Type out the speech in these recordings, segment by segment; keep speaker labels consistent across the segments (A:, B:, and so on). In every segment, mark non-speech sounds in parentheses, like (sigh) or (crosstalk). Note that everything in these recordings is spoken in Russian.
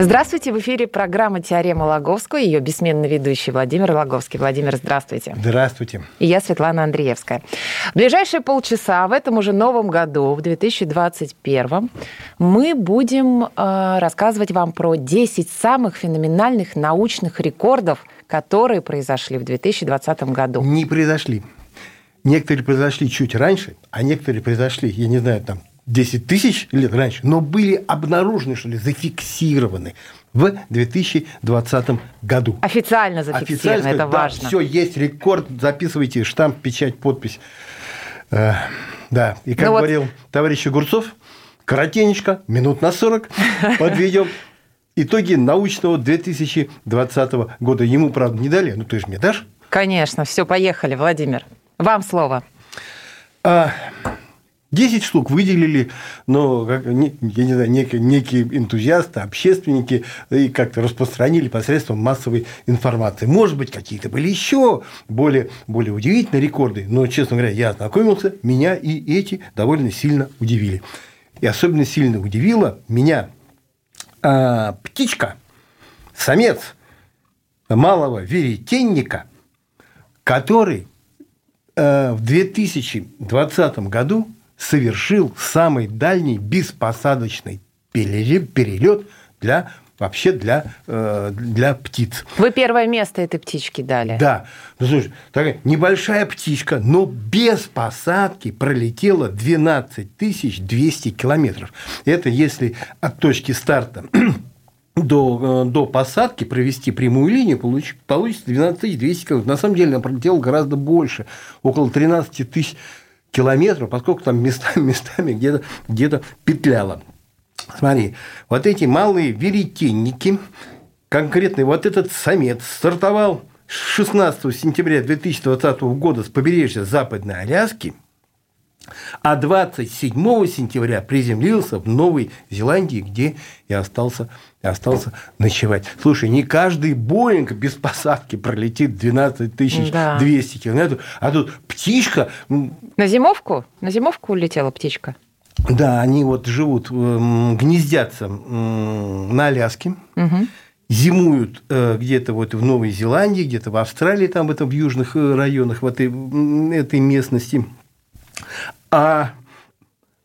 A: Здравствуйте, в эфире программа «Теорема Логовского», ее бессменный ведущий Владимир Логовский. Владимир, здравствуйте.
B: Здравствуйте.
A: И я Светлана Андреевская. В ближайшие полчаса в этом уже новом году, в 2021, мы будем э, рассказывать вам про 10 самых феноменальных научных рекордов, которые произошли в 2020 году.
B: Не произошли. Некоторые произошли чуть раньше, а некоторые произошли, я не знаю, там 10 тысяч лет раньше, но были обнаружены, что ли, зафиксированы в 2020 году.
A: Официально зафиксировано, это
B: да,
A: важно.
B: Все, есть рекорд, записывайте штамп, печать, подпись. Э, да, и как
A: Ну вот-
B: говорил товарищ Огурцов, коротенечко, минут на 40 (laughs) подведем итоги научного 2020 года. Ему, правда, не дали, ну ты же мне дашь?
A: Конечно, все, поехали, Владимир. Вам слово.
B: А, 10 штук выделили, но, я не знаю, некие, некие энтузиасты, общественники и как-то распространили посредством массовой информации. Может быть, какие-то были еще более, более удивительные рекорды, но, честно говоря, я ознакомился, меня и эти довольно сильно удивили. И особенно сильно удивила меня а, птичка, самец малого веретенника, который э, в 2020 году совершил самый дальний беспосадочный переле- перелет для вообще для, э, для птиц.
A: Вы первое место этой птички дали.
B: Да. Ну, слушай, такая небольшая птичка, но без посадки пролетела 12 200 километров. Это если от точки старта (clears throat) до, э, до посадки провести прямую линию, получ- получится 12 200 километров. На самом деле она пролетела гораздо больше, около 13 тысяч километров, поскольку там местами, (laughs) местами где-то где петляла. Смотри, вот эти малые веретенники, конкретно вот этот самец стартовал 16 сентября 2020 года с побережья Западной Аляски, а 27 сентября приземлился в Новой Зеландии, где и остался, и остался ночевать. Слушай, не каждый Боинг без посадки пролетит 12 200
A: Да.
B: километров, а тут птичка,
A: На зимовку? На зимовку улетела птичка?
B: да, они вот живут, м, гнездятся на Аляске,
A: Мгм.
B: зимуют э, где-то вот в Новой Зеландии, где-то в Австралии, там в, этом, в южных э, районах в этой, этой местности, а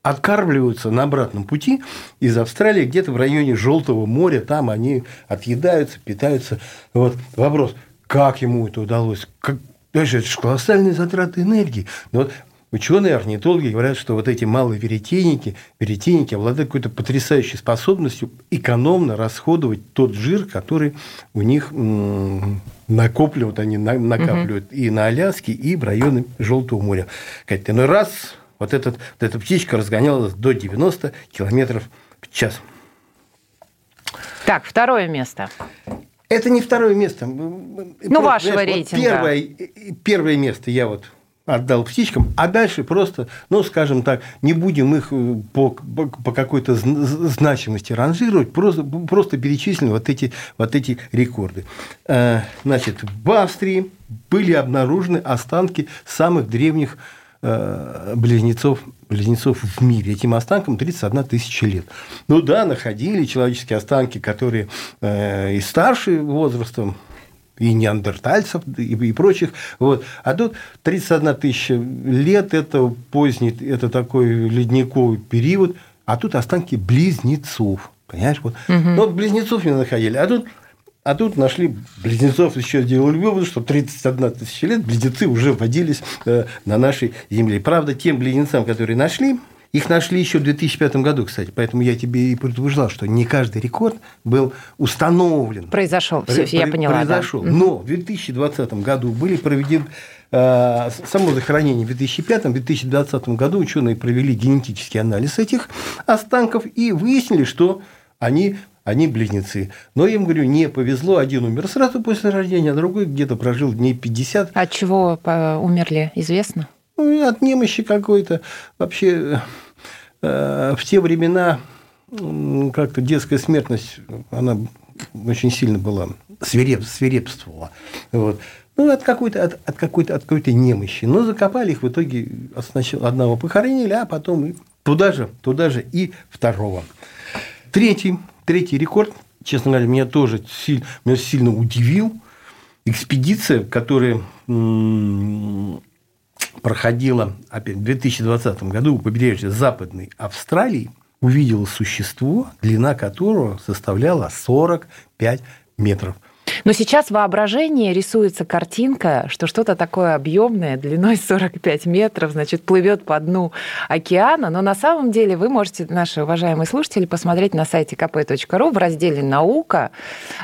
B: откармливаются на обратном пути из Австралии где-то в районе Желтого моря, там они отъедаются, питаются. Вот вопрос, как ему это удалось? Как... Знаешь, это же колоссальные затраты энергии. Но вот Ученые, орнитологи говорят, что вот эти малые веретенники, веретенники обладают какой-то потрясающей способностью экономно расходовать тот жир, который у них накопливают, они на- накапливают и на Аляске, и в районе Желтого моря. Кать, ну раз вот, этот, вот эта птичка разгонялась до 90 километров в час.
A: Так, второе место.
B: Это не второе место.
A: Ну,
B: Просто,
A: вашего
B: знаешь, вот
A: рейтинга.
B: Первое, первое место я вот отдал птичкам, а дальше просто, ну, скажем так, не будем их э, по, по, какой-то зн- значимости ранжировать, просто, просто перечислим вот эти, вот эти рекорды. Э, Значит, в Австрии были обнаружены останки самых древних близнецов, близнецов в мире. Этим останкам 31 тысяча лет. Ну да, находили человеческие останки, которые э, и старше возрастом, и неандертальцев, и, и прочих. Вот. А тут 31 тысяча лет, это поздний, это такой ледниковый период, а тут останки близнецов. Понимаешь? Вот. Ну, вот близнецов не находили, а тут а тут нашли близнецов, еще сделали вывод, что 31 тысяча лет близнецы уже водились э, на нашей земле. Правда, тем близнецам, которые нашли, их нашли еще в 2005 году, кстати. Поэтому я тебе и предупреждал, что не каждый рекорд был установлен.
A: Произошел. Все, я поняла. да.
B: Произошел. Но в 2020 году были проведены э, само захоронение в 2005-2020 году ученые провели генетический анализ этих останков и выяснили, что они они близнецы. Но им, говорю, не повезло. Один умер сразу после рождения, а другой где-то прожил дней 50.
A: От чего умерли, известно?
B: Ну, от немощи какой-то. Вообще, э, в те времена как-то детская смертность, она очень сильно была, свиреп, свирепствовала. Вот. Ну, от какой-то, от, от какой-то, от какой-то немощи. Но закопали их в итоге сначала одного похоронили, а потом туда же, туда же и второго. Третий, третий рекорд, честно говоря, меня тоже сильно, меня сильно удивил. Экспедиция, которая проходила опять, в 2020 году у побережья Западной Австралии, увидела существо, длина которого составляла 45 метров.
A: Но сейчас воображение рисуется картинка, что что-то такое объемное, длиной 45 метров, значит, плывет по дну океана. Но на самом деле вы можете, наши уважаемые слушатели, посмотреть на сайте kp.ru в разделе «Наука»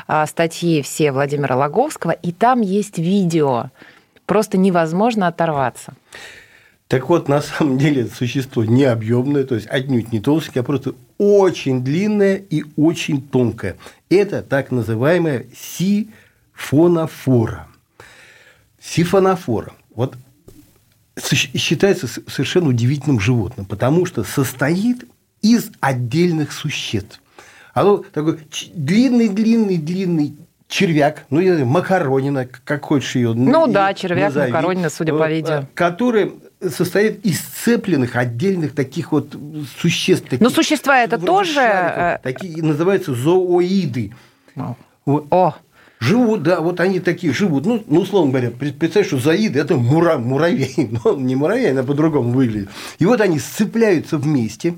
A: а, статьи все Владимира Логовского, и там есть видео. Просто невозможно оторваться.
B: Так вот, на самом деле существо не объемное, то есть отнюдь не толстенькое, а просто очень длинное и очень тонкое. Это так называемая сифонофора. Сифонофора. Вот считается совершенно удивительным животным, потому что состоит из отдельных существ. Оно такой длинный-длинный-длинный червяк, ну, я макаронина, как хочешь ее
A: Ну да, червяк, назови, макаронина, судя по видео.
B: Который состоит из цепленных отдельных таких вот существ. Таких,
A: Но существа это тоже... Шариков,
B: э, такие называются зооиды.
A: Вот. О!
B: Живут, да, вот они такие живут. Ну, ну условно говоря, представь, что заиды – это мура, муравей. (laughs) Но он не муравей, она по-другому выглядит. И вот они сцепляются вместе,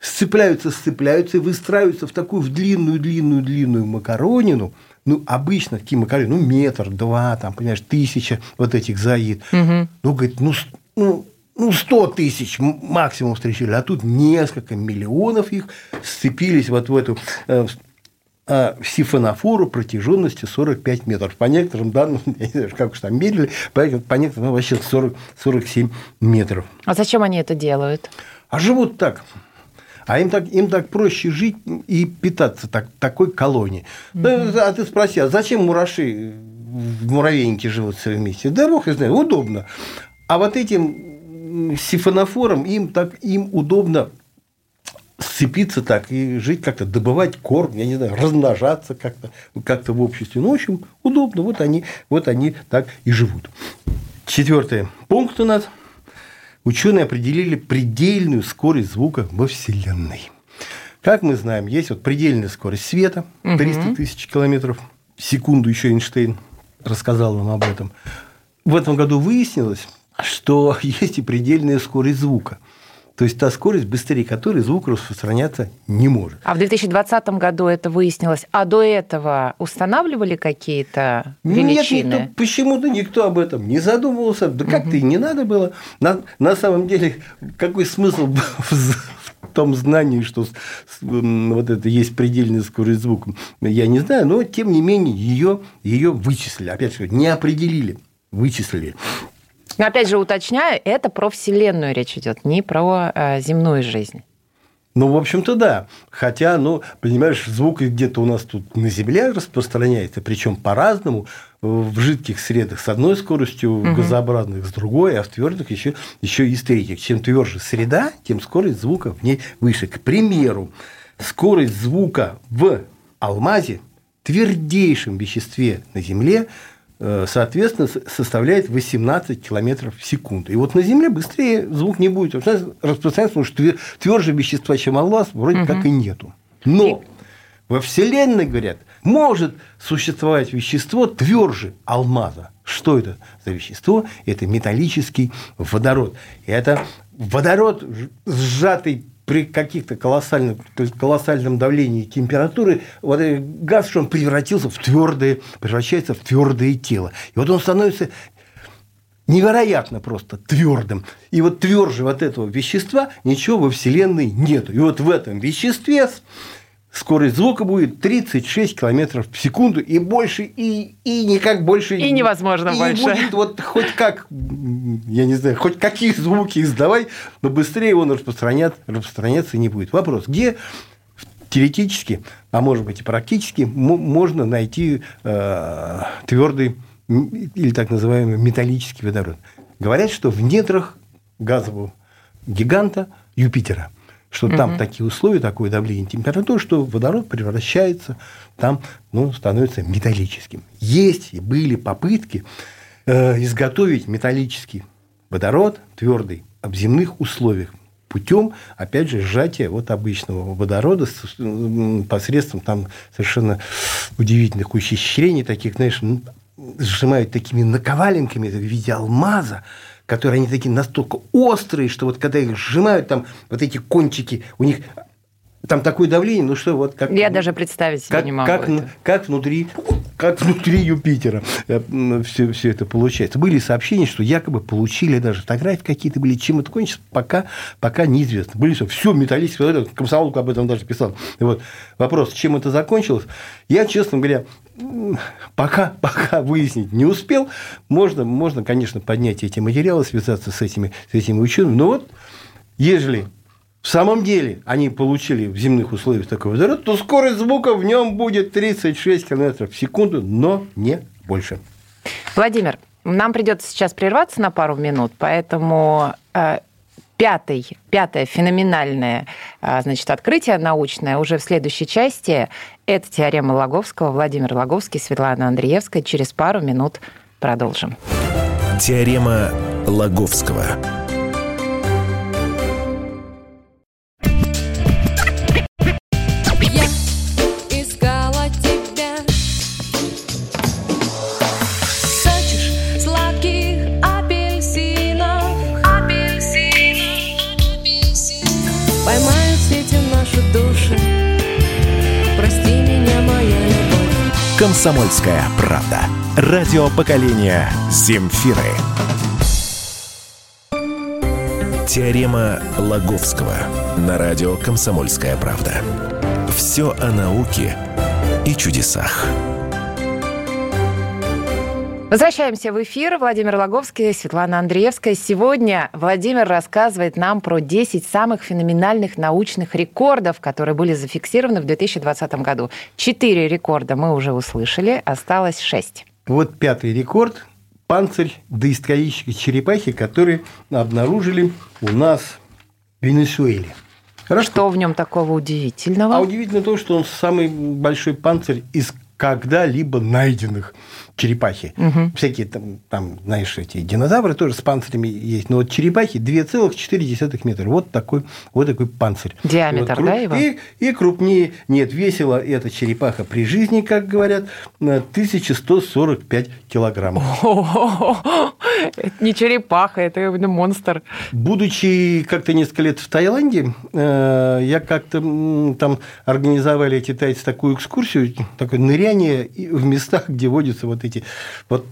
B: сцепляются, сцепляются и выстраиваются в такую в длинную-длинную-длинную макаронину. Ну, обычно такие макароны, ну, метр, два, там, понимаешь, тысяча вот этих заид. Угу. Ну, говорит, ну, ну, ну, 100 тысяч максимум встречали, а тут несколько миллионов их сцепились вот в эту э, э, сифонофору протяженностью 45 метров. По некоторым данным, (laughs) я не знаю, как уж там мерили, по, по некоторым ну, вообще 40, 47 метров.
A: А зачем они это делают?
B: А живут так. А им так, им так проще жить и питаться так, такой колонией. Угу. А ты спроси, а зачем мураши в муравейнике живут все вместе? Да бог их знает, удобно. А вот этим сифонофорам им так им удобно сцепиться так и жить как-то, добывать корм, я не знаю, размножаться как-то как в обществе. Ну, в общем, удобно. Вот они, вот они так и живут. Четвертый пункт у нас. Ученые определили предельную скорость звука во Вселенной. Как мы знаем, есть вот предельная скорость света, 300 тысяч километров в секунду, еще Эйнштейн рассказал нам об этом. В этом году выяснилось, что (laughs) есть и предельная скорость звука. То есть та скорость, быстрее которой звук распространяться не может.
A: А в 2020 году это выяснилось. А до этого устанавливали какие-то величины?
B: Нет, никто, почему-то никто об этом не задумывался. Да как-то угу. и не надо было. На, на самом деле, какой смысл (laughs) в, в том знании, что вот это есть предельная скорость звука, я не знаю, но тем не менее ее, ее вычислили. Опять же, не определили, вычислили.
A: Но опять же уточняю, это про Вселенную речь идет, не про э, земную жизнь.
B: Ну, в общем-то, да. Хотя, ну, понимаешь, звук где-то у нас тут на Земле распространяется, причем по-разному, в жидких средах с одной скоростью, в газообразных с другой, а в твердых еще, еще и с третьих. Чем тверже среда, тем скорость звука в ней выше. К примеру, скорость звука в алмазе, твердейшем веществе на Земле, соответственно, составляет 18 километров в секунду. И вот на Земле быстрее звук не будет распространяться, потому что тверже вещества, чем алмаз, вроде угу. как и нету. Но во Вселенной, говорят, может существовать вещество тверже алмаза. Что это за вещество? Это металлический водород. Это водород, сжатый при каких-то колоссальном, колоссальном давлении температуры вот этот газ, что он превратился в твердое, превращается в твердое тело. И вот он становится невероятно просто твердым. И вот тверже вот этого вещества ничего во Вселенной нет. И вот в этом веществе скорость звука будет 36 километров в секунду и больше, и, и никак больше.
A: И невозможно и больше.
B: будет вот хоть как, я не знаю, хоть какие звуки издавай, но быстрее он распространять, распространяться не будет. Вопрос, где теоретически, а может быть и практически, можно найти э, твердый или так называемый металлический водород. Говорят, что в недрах газового гиганта Юпитера, что угу. там такие условия, такое давление, температура, что водород превращается, там ну, становится металлическим. Есть и были попытки э, изготовить металлический водород твердый в земных условиях путем, опять же, сжатия вот обычного водорода с, посредством там совершенно удивительных ухищрений, таких, знаешь, сжимают такими наковаленками в виде алмаза, которые они такие настолько острые, что вот когда их сжимают, там вот эти кончики, у них там такое давление, ну что, вот как...
A: Я даже представить себе
B: как,
A: не могу.
B: Как, это. как, внутри, как внутри Юпитера все, все это получается. Были сообщения, что якобы получили даже фотографии какие-то были, чем это кончится, пока, пока неизвестно. Были все, все металлическое, комсомолку об этом даже писал. Вот. Вопрос, чем это закончилось, я, честно говоря, пока, пока выяснить не успел. Можно, можно, конечно, поднять эти материалы, связаться с этими, с этими учеными. Но вот, ежели в самом деле они получили в земных условиях такой водород, то скорость звука в нем будет 36 км в секунду, но не больше.
A: Владимир, нам придется сейчас прерваться на пару минут, поэтому э, пятый, пятое феноменальное э, значит, открытие научное уже в следующей части. Это теорема Логовского. Владимир Логовский, Светлана Андреевская. Через пару минут продолжим.
C: Теорема Логовского. «Комсомольская правда». Радио поколения Земфиры. Теорема Лаговского на радио «Комсомольская правда». Все о науке и чудесах.
A: Возвращаемся в эфир. Владимир Логовский, Светлана Андреевская. Сегодня Владимир рассказывает нам про 10 самых феноменальных научных рекордов, которые были зафиксированы в 2020 году. Четыре рекорда мы уже услышали, осталось шесть.
B: Вот пятый рекорд – панцирь доисторической черепахи, который обнаружили у нас в Венесуэле.
A: Хорошо. Что в нем такого удивительного?
B: А удивительно то, что он самый большой панцирь из когда-либо найденных черепахи. Угу. Всякие там, там, знаешь, эти динозавры тоже с панцирями есть. Но вот черепахи 2,4 метра. Вот такой, вот такой панцирь.
A: Диаметр,
B: вот,
A: да, его?
B: И, и крупнее. Нет, весила эта черепаха при жизни, как говорят, 1145 килограммов.
A: Это не черепаха, это монстр.
B: Будучи как-то несколько лет в Таиланде, э, я как-то там организовали эти тайцы такую экскурсию, такое ныряние в местах, где водятся вот эти вот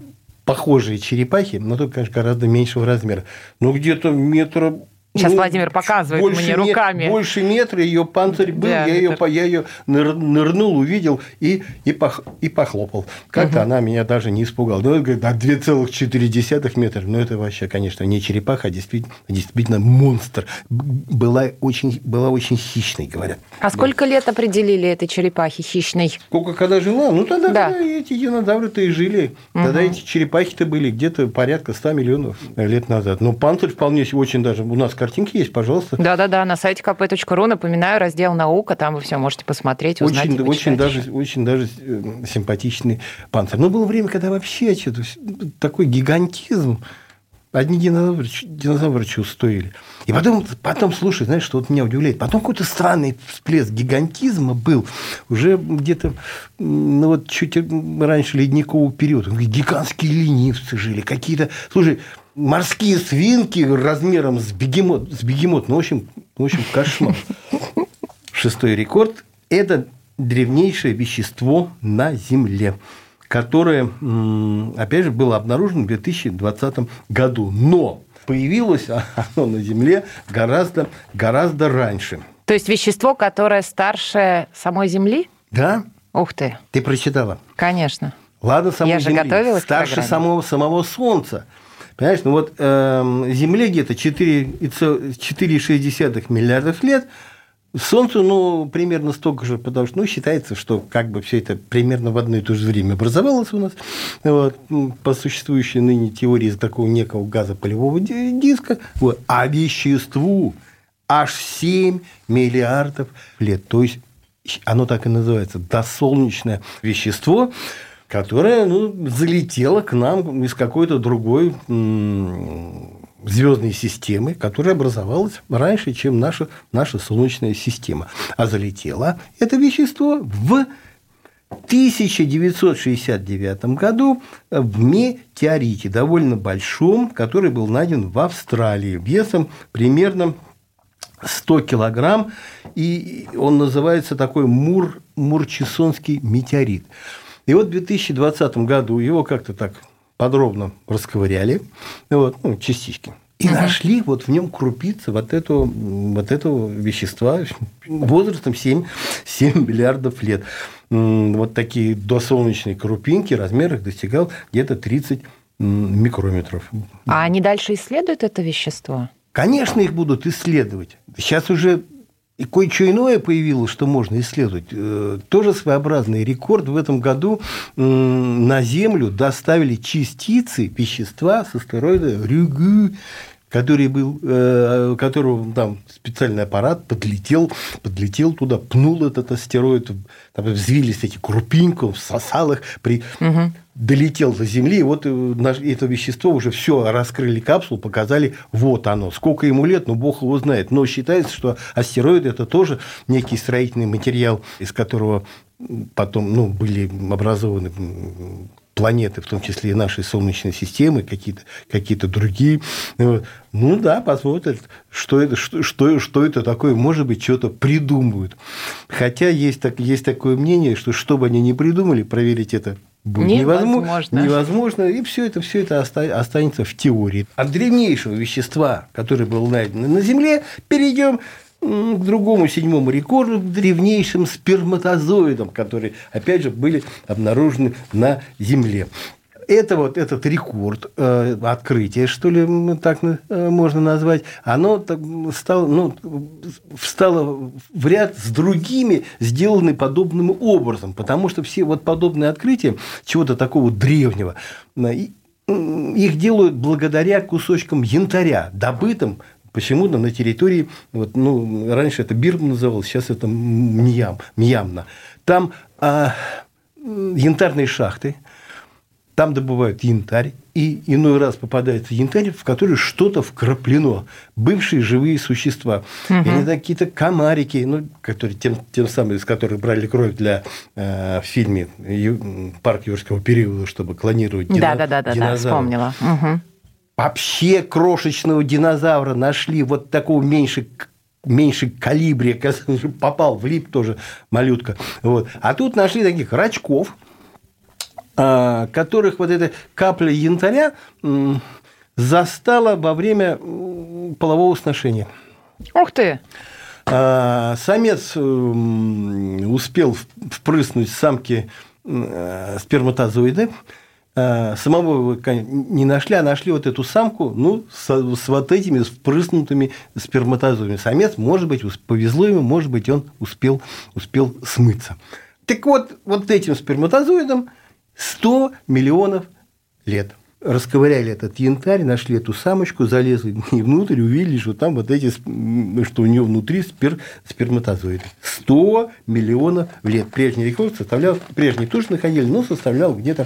B: похожие черепахи, но только, конечно, гораздо меньшего размера. Ну, где-то метра
A: Сейчас ну, Владимир показывает больше мне руками.
B: Мет, больше метра ее панцирь был, я ее, я ее нырнул, увидел и, и, пох, и похлопал. Как-то угу. она меня даже не испугала. Ну, говорит, а 2,4 метра. Ну, это вообще, конечно, не черепаха, а действительно, действительно монстр. Была очень, была очень хищной, говорят.
A: А сколько да. лет определили этой черепахи хищной?
B: Сколько когда жила? Ну, тогда, да. когда эти динозавры-то и жили. Угу. Тогда эти черепахи-то были где-то порядка 100 миллионов лет назад. Но панцирь вполне очень даже у нас картинки есть, пожалуйста.
A: Да-да-да, на сайте kp.ru, напоминаю, раздел «Наука», там вы все можете посмотреть, узнать
B: Очень, очень даже, очень даже э, симпатичный панцирь. Но было время, когда вообще что-то, такой гигантизм, одни динозавры, динозавры чего стоили. И потом, потом, слушай, знаешь, что вот меня удивляет, потом какой-то странный всплеск гигантизма был уже где-то, ну вот чуть раньше ледникового периода. Гигантские ленивцы жили, какие-то... Слушай, морские свинки размером с бегемот, с бегемот. Ну, в общем, в общем, кошмар. Шестой рекорд – это древнейшее вещество на Земле, которое, опять же, было обнаружено в 2020 году. Но появилось оно на Земле гораздо, гораздо раньше.
A: То есть вещество, которое старше самой Земли?
B: Да.
A: Ух ты.
B: Ты прочитала?
A: Конечно.
B: Ладно, самой Я Земли. же готовилась Старше самого, самого Солнца. Понимаешь, ну вот э, Земле где-то 4,6 миллиардов лет, Солнцу, ну, примерно столько же, потому что, ну, считается, что как бы все это примерно в одно и то же время образовалось у нас, вот, по существующей ныне теории такого некого газополевого диска, вот, а веществу аж 7 миллиардов лет. То есть оно так и называется, досолнечное вещество, которое ну, залетело к нам из какой-то другой звездной системы, которая образовалась раньше, чем наша, наша Солнечная система. А залетело это вещество в 1969 году в метеорите, довольно большом, который был найден в Австралии весом примерно 100 килограмм, и он называется такой Мур, Мурчесонский метеорит. И вот в 2020 году его как-то так подробно расковыряли, вот, ну, частички, и нашли вот в нем крупицы вот этого, вот этого вещества возрастом 7, 7 миллиардов лет. Вот такие досолнечные крупинки, размер их достигал где-то 30 микрометров.
A: А они дальше исследуют это вещество?
B: Конечно, их будут исследовать. Сейчас уже и кое-что иное появилось, что можно исследовать. Э, тоже своеобразный рекорд. В этом году на Землю доставили частицы вещества с астероида Рюгу который был, э, которого там специальный аппарат подлетел, подлетел туда, пнул этот астероид, там взвились эти крупинки, он всосал их, при... угу. долетел до Земли, и вот э, это вещество уже все раскрыли капсулу, показали, вот оно. Сколько ему лет, ну, бог его знает. Но считается, что астероид – это тоже некий строительный материал, из которого потом ну, были образованы планеты, в том числе и нашей Солнечной системы, какие-то какие другие. Ну да, посмотрят, что это, что, что, что это такое, может быть, что-то придумают. Хотя есть, так, есть такое мнение, что что бы они ни придумали, проверить это будет невозможно. невозможно, и все это, все это останется в теории. От древнейшего вещества, которое было найдено на Земле, перейдем к другому седьмому рекорду, древнейшим сперматозоидам, которые, опять же, были обнаружены на Земле. Это вот этот рекорд, э, открытие, что ли, так э, можно назвать, оно стало, ну, встало в ряд с другими, сделаны подобным образом, потому что все вот подобные открытия чего-то такого древнего, их делают благодаря кусочкам янтаря, добытым почему-то на территории, вот, ну, раньше это Бирм называлось, сейчас это Мьям, Мьямна. Там а, янтарные шахты, там добывают янтарь, и иной раз попадается янтарь, в который что-то вкраплено, бывшие живые существа. Угу. Или какие-то комарики, ну, которые, тем, тем самым, из которых брали кровь для э, в фильме «Парк юрского периода», чтобы клонировать
A: дина, да, да, да, динозавров. Да, вспомнила. Угу
B: вообще крошечного динозавра нашли вот такого меньше меньше калибре, (laughs) попал, влип тоже малютка. Вот. А тут нашли таких рачков, а, которых вот эта капля янтаря застала во время полового сношения.
A: Ух ты!
B: А, самец успел впрыснуть самки э, сперматозоиды, Э, самого не нашли, а нашли вот эту самку, ну, с, с вот этими впрыснутыми сперматозоидами. Самец, может быть, повезло ему, может быть, он успел, успел смыться. Так вот, вот этим сперматозоидом 100 миллионов лет. Расковыряли этот янтарь, нашли эту самочку, залезли (laughs) и внутрь, увидели, что там вот эти, что у нее внутри спер, сперматозоиды. 100 миллионов лет. Прежний рекорд составлял, прежний тоже находили, но составлял где-то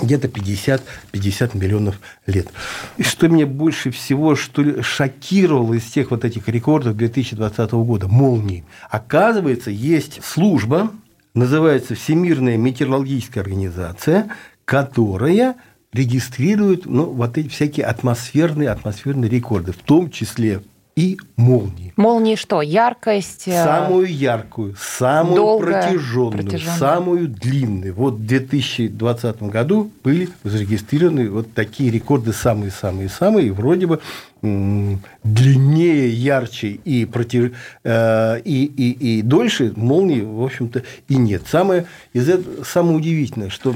B: где-то 50, 50 миллионов лет. И что меня больше всего что ли, шокировало из всех вот этих рекордов 2020 года, молнии. Оказывается, есть служба, называется Всемирная метеорологическая организация, которая регистрирует ну, вот эти всякие атмосферные, атмосферные рекорды, в том числе и молнии.
A: Молнии что? Яркость?
B: Э, самую яркую, самую долгая, протяженную, протяженную, самую длинную. Вот в 2020 году были зарегистрированы вот такие рекорды самые-самые-самые, и вроде бы длиннее, ярче и, против, э, и, и, и дольше молнии, в общем-то, и нет. Самое, из этого, самое удивительное, что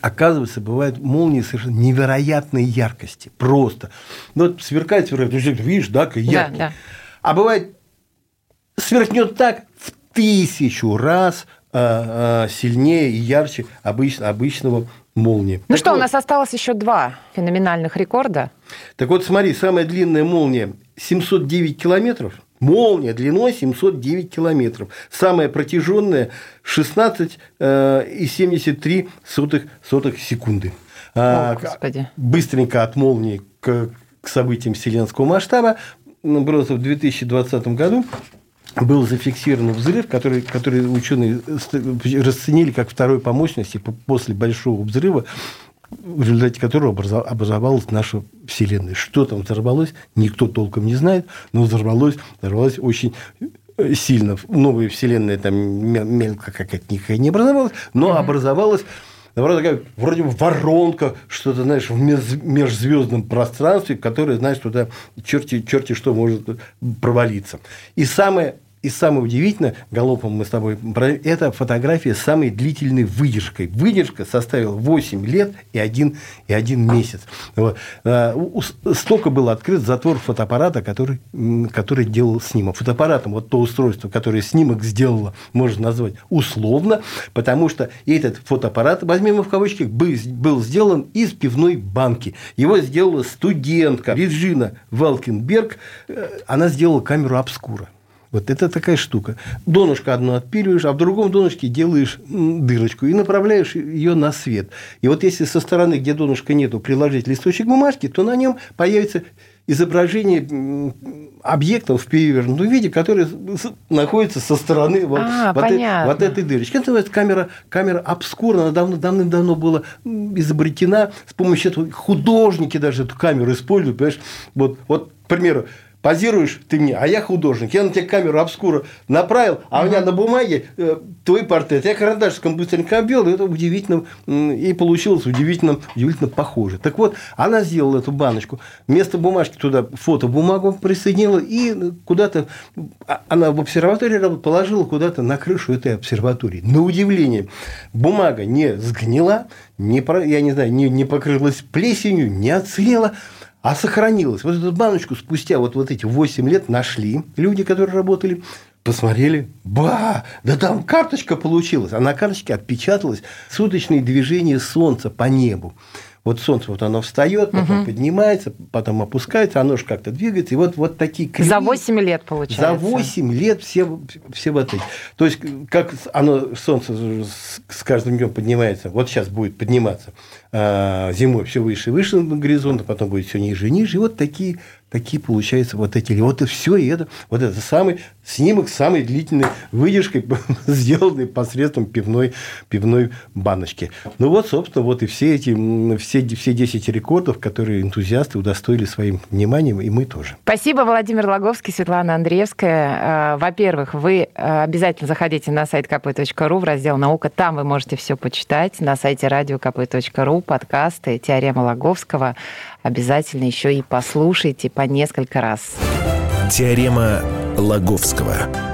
B: оказывается, бывают молнии совершенно невероятной яркости. Просто. Ну, вот сверкает, сверкает, видишь, да, как яркий. Да, да. А бывает сверкнет так в тысячу раз а, а, сильнее и ярче обычно, обычного молнии.
A: Ну так что, вот, у нас осталось еще два феноменальных рекорда.
B: Так вот, смотри, самая длинная молния 709 километров. Молния длиной 709 километров. Самая протяженная 16,73 э, секунды.
A: О, Господи.
B: Быстренько от молнии к, к событиям вселенского масштаба. Просто в 2020 году был зафиксирован взрыв, который, который ученые расценили как второй по мощности после большого взрыва, в результате которого образовалась наша Вселенная. Что там взорвалось, никто толком не знает, но взорвалось, взорвалось очень э, сильно. Новая Вселенная там мелко какая-то никакая не образовалась, но mm-hmm. образовалась наоборот, такая вроде бы воронка, что-то, знаешь, в межзвездном пространстве, которое, знаешь, туда черти, черти что может провалиться. И самое и самое удивительное, галопом мы с тобой, это фотография с самой длительной выдержкой. Выдержка составила 8 лет и 1, и 1 месяц. А, столько был открыт затвор фотоаппарата, который, который делал снимок. Фотоаппаратом вот то устройство, которое снимок сделало, можно назвать условно, потому что этот фотоаппарат, возьмем его в кавычки, был сделан из пивной банки. Его сделала студентка Реджина Валкенберг. Э, она сделала камеру обскура. Вот это такая штука. Донышко одно отпиливаешь, а в другом донышке делаешь дырочку и направляешь ее на свет. И вот если со стороны, где донышка нету, приложить листочек бумажки, то на нем появится изображение объектов в перевернутом виде, которые находятся со стороны вот, а, вот, э, вот этой дырочки. Это называется камера, камера обскурна. Она давно, давным-давно была изобретена. С помощью этого художники даже эту камеру используют. Понимаешь? Вот, вот, к примеру, позируешь ты мне, а я художник. Я на тебя камеру обскура направил, а у меня на бумаге э, твой портрет. Я карандашиком быстренько обвел, и это удивительно, и получилось удивительно, удивительно похоже. Так вот, она сделала эту баночку. Вместо бумажки туда фотобумагу присоединила, и куда-то, а, она в обсерватории положила куда-то на крышу этой обсерватории. На удивление, бумага не сгнила, не, я не знаю, не, не покрылась плесенью, не отсырела, а сохранилось. Вот эту баночку спустя вот, вот эти 8 лет нашли люди, которые работали, посмотрели, ба, да там карточка получилась, а на карточке отпечаталось суточные движения Солнца по небу. Вот солнце вот оно встает, потом угу. поднимается, потом опускается, оно же как-то двигается. И вот, вот такие
A: кривые. За 8 лет получается.
B: За 8 лет все, все вот эти. То есть, как оно, солнце с каждым днем поднимается, вот сейчас будет подниматься а, зимой все выше и выше горизонта, потом будет все ниже и ниже. И вот такие такие получаются вот эти. Вот и все, и это, вот это самый снимок самой длительной выдержкой, (laughs) сделанный посредством пивной, пивной баночки. Ну вот, собственно, вот и все эти, все, все 10 рекордов, которые энтузиасты удостоили своим вниманием, и мы тоже.
A: Спасибо, Владимир Логовский, Светлана Андреевская. А, во-первых, вы а, обязательно заходите на сайт kp.ru в раздел «Наука». Там вы можете все почитать. На сайте радиокп.ру подкасты «Теорема Логовского» обязательно еще и послушайте по несколько раз.
C: Теорема Лаговского.